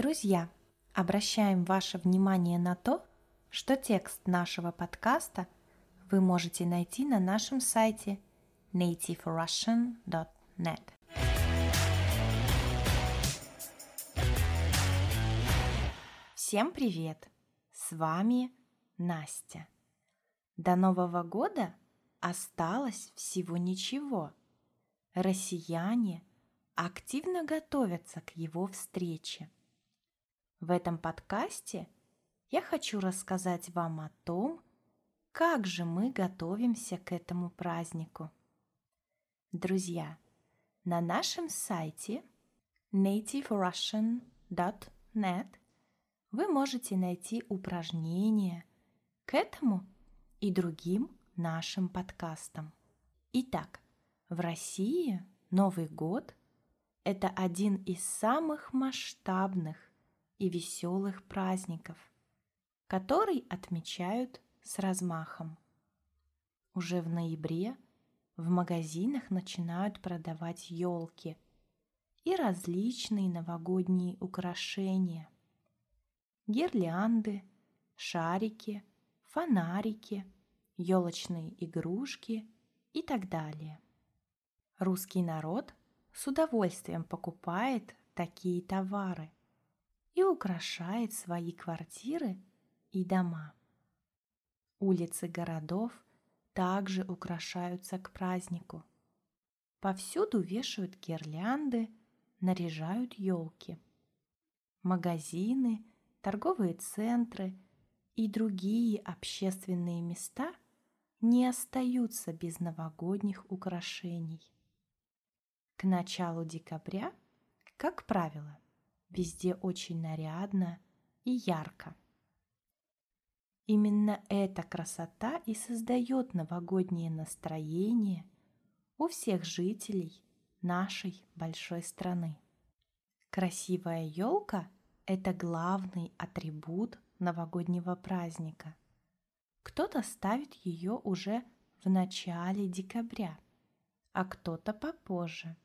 Друзья, обращаем ваше внимание на то, что текст нашего подкаста вы можете найти на нашем сайте nativerussian.net. Всем привет! С вами Настя. До Нового года осталось всего ничего. Россияне активно готовятся к его встрече. В этом подкасте я хочу рассказать вам о том, как же мы готовимся к этому празднику. Друзья, на нашем сайте nativerussian.net вы можете найти упражнения к этому и другим нашим подкастам. Итак, в России Новый год – это один из самых масштабных и веселых праздников, который отмечают с размахом. Уже в ноябре в магазинах начинают продавать елки и различные новогодние украшения. Гирлянды, шарики, фонарики, елочные игрушки и так далее. Русский народ с удовольствием покупает такие товары и украшает свои квартиры и дома. Улицы городов также украшаются к празднику. Повсюду вешают гирлянды, наряжают елки. Магазины, торговые центры и другие общественные места не остаются без новогодних украшений. К началу декабря, как правило, везде очень нарядно и ярко. Именно эта красота и создает новогоднее настроение у всех жителей нашей большой страны. Красивая елка – это главный атрибут новогоднего праздника. Кто-то ставит ее уже в начале декабря, а кто-то попозже.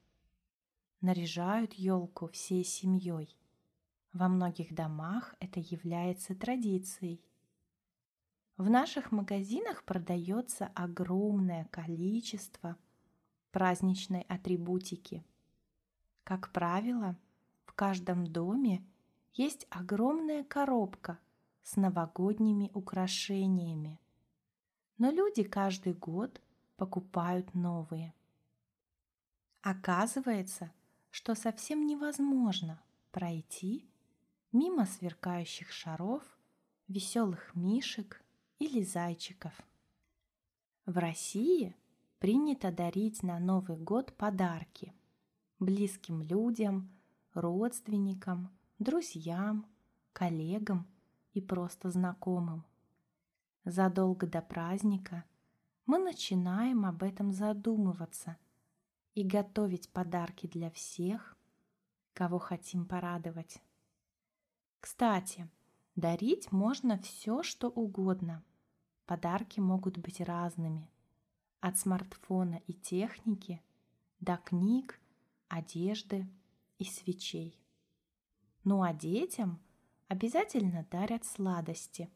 Наряжают елку всей семьей. Во многих домах это является традицией – в наших магазинах продается огромное количество праздничной атрибутики. Как правило, в каждом доме есть огромная коробка с новогодними украшениями. Но люди каждый год покупают новые. Оказывается, что совсем невозможно пройти мимо сверкающих шаров, веселых мишек или зайчиков. В России принято дарить на Новый год подарки близким людям, родственникам, друзьям, коллегам и просто знакомым. Задолго до праздника мы начинаем об этом задумываться и готовить подарки для всех, кого хотим порадовать. Кстати, Дарить можно все, что угодно. Подарки могут быть разными. От смартфона и техники до книг, одежды и свечей. Ну а детям обязательно дарят сладости.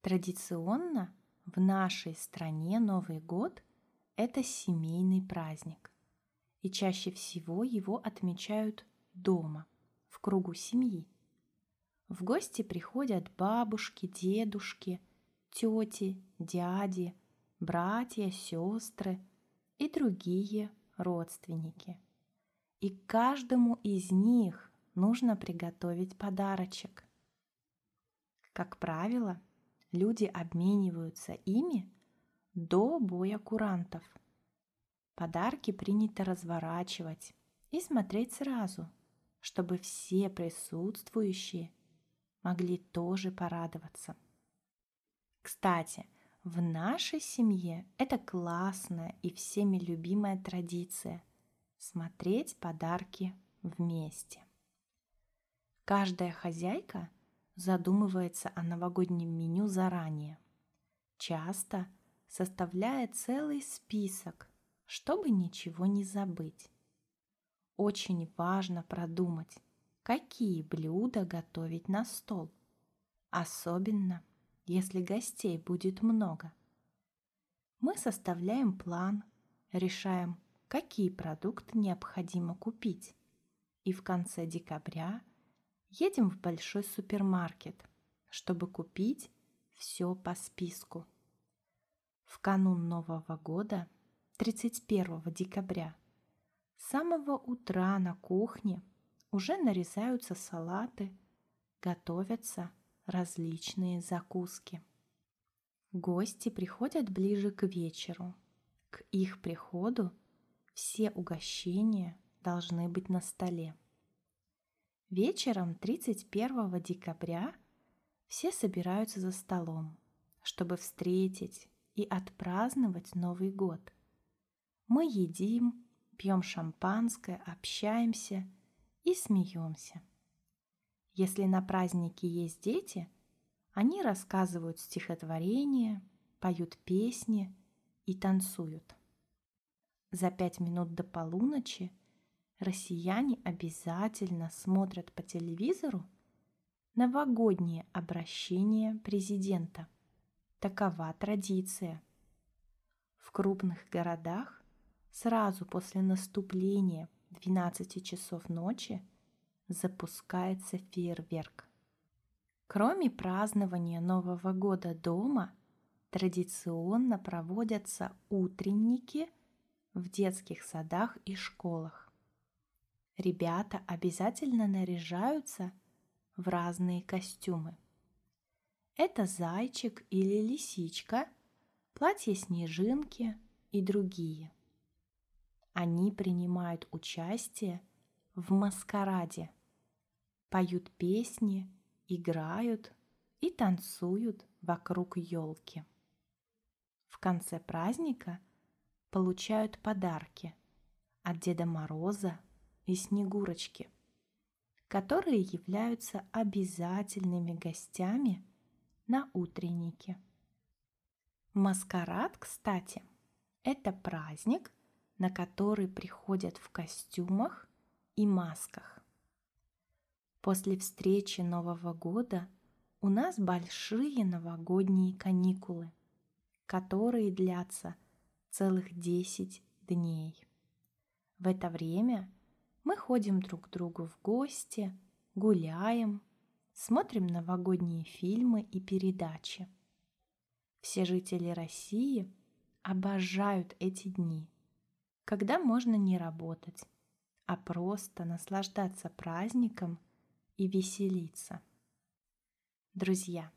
Традиционно в нашей стране Новый год – это семейный праздник. И чаще всего его отмечают дома, в кругу семьи. В гости приходят бабушки, дедушки, тети, дяди, братья, сестры и другие родственники. И каждому из них нужно приготовить подарочек. Как правило, люди обмениваются ими до боя курантов. Подарки принято разворачивать и смотреть сразу, чтобы все присутствующие могли тоже порадоваться. Кстати, в нашей семье это классная и всеми любимая традиция – смотреть подарки вместе. Каждая хозяйка задумывается о новогоднем меню заранее, часто составляя целый список, чтобы ничего не забыть. Очень важно продумать, какие блюда готовить на стол, особенно если гостей будет много. Мы составляем план, решаем, какие продукты необходимо купить, и в конце декабря едем в большой супермаркет, чтобы купить все по списку. В канун Нового года, 31 декабря, с самого утра на кухне уже нарезаются салаты, готовятся различные закуски. Гости приходят ближе к вечеру. К их приходу все угощения должны быть на столе. Вечером 31 декабря все собираются за столом, чтобы встретить и отпраздновать Новый год. Мы едим, пьем шампанское, общаемся и смеемся. Если на празднике есть дети, они рассказывают стихотворения, поют песни и танцуют. За пять минут до полуночи россияне обязательно смотрят по телевизору новогоднее обращение президента. Такова традиция. В крупных городах сразу после наступления 12 часов ночи запускается фейерверк. Кроме празднования Нового года дома, традиционно проводятся утренники в детских садах и школах. Ребята обязательно наряжаются в разные костюмы. Это зайчик или лисичка, платье снежинки и другие. Они принимают участие в маскараде, поют песни, играют и танцуют вокруг елки. В конце праздника получают подарки от Деда Мороза и Снегурочки, которые являются обязательными гостями на утреннике. Маскарад, кстати, это праздник, на который приходят в костюмах и масках. После встречи Нового года у нас большие новогодние каникулы, которые длятся целых 10 дней. В это время мы ходим друг к другу в гости, гуляем, смотрим новогодние фильмы и передачи. Все жители России обожают эти дни, когда можно не работать, а просто наслаждаться праздником и веселиться. Друзья,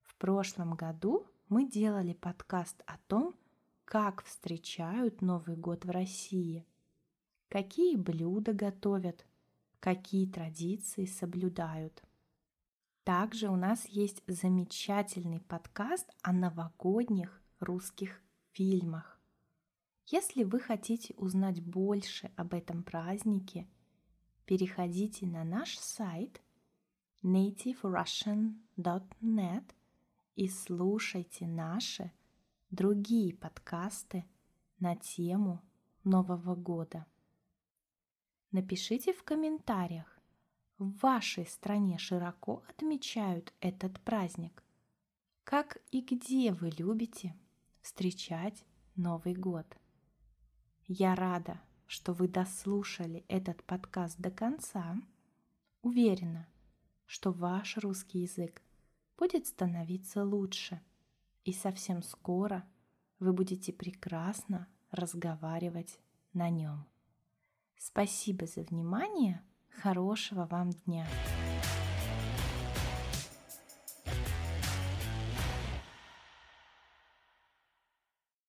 в прошлом году мы делали подкаст о том, как встречают Новый год в России, какие блюда готовят, какие традиции соблюдают. Также у нас есть замечательный подкаст о новогодних русских фильмах. Если вы хотите узнать больше об этом празднике, переходите на наш сайт nativerussian.net и слушайте наши другие подкасты на тему Нового года. Напишите в комментариях, в вашей стране широко отмечают этот праздник? Как и где вы любите встречать Новый год? Я рада, что вы дослушали этот подкаст до конца. Уверена, что ваш русский язык будет становиться лучше, и совсем скоро вы будете прекрасно разговаривать на нем. Спасибо за внимание! Хорошего вам дня!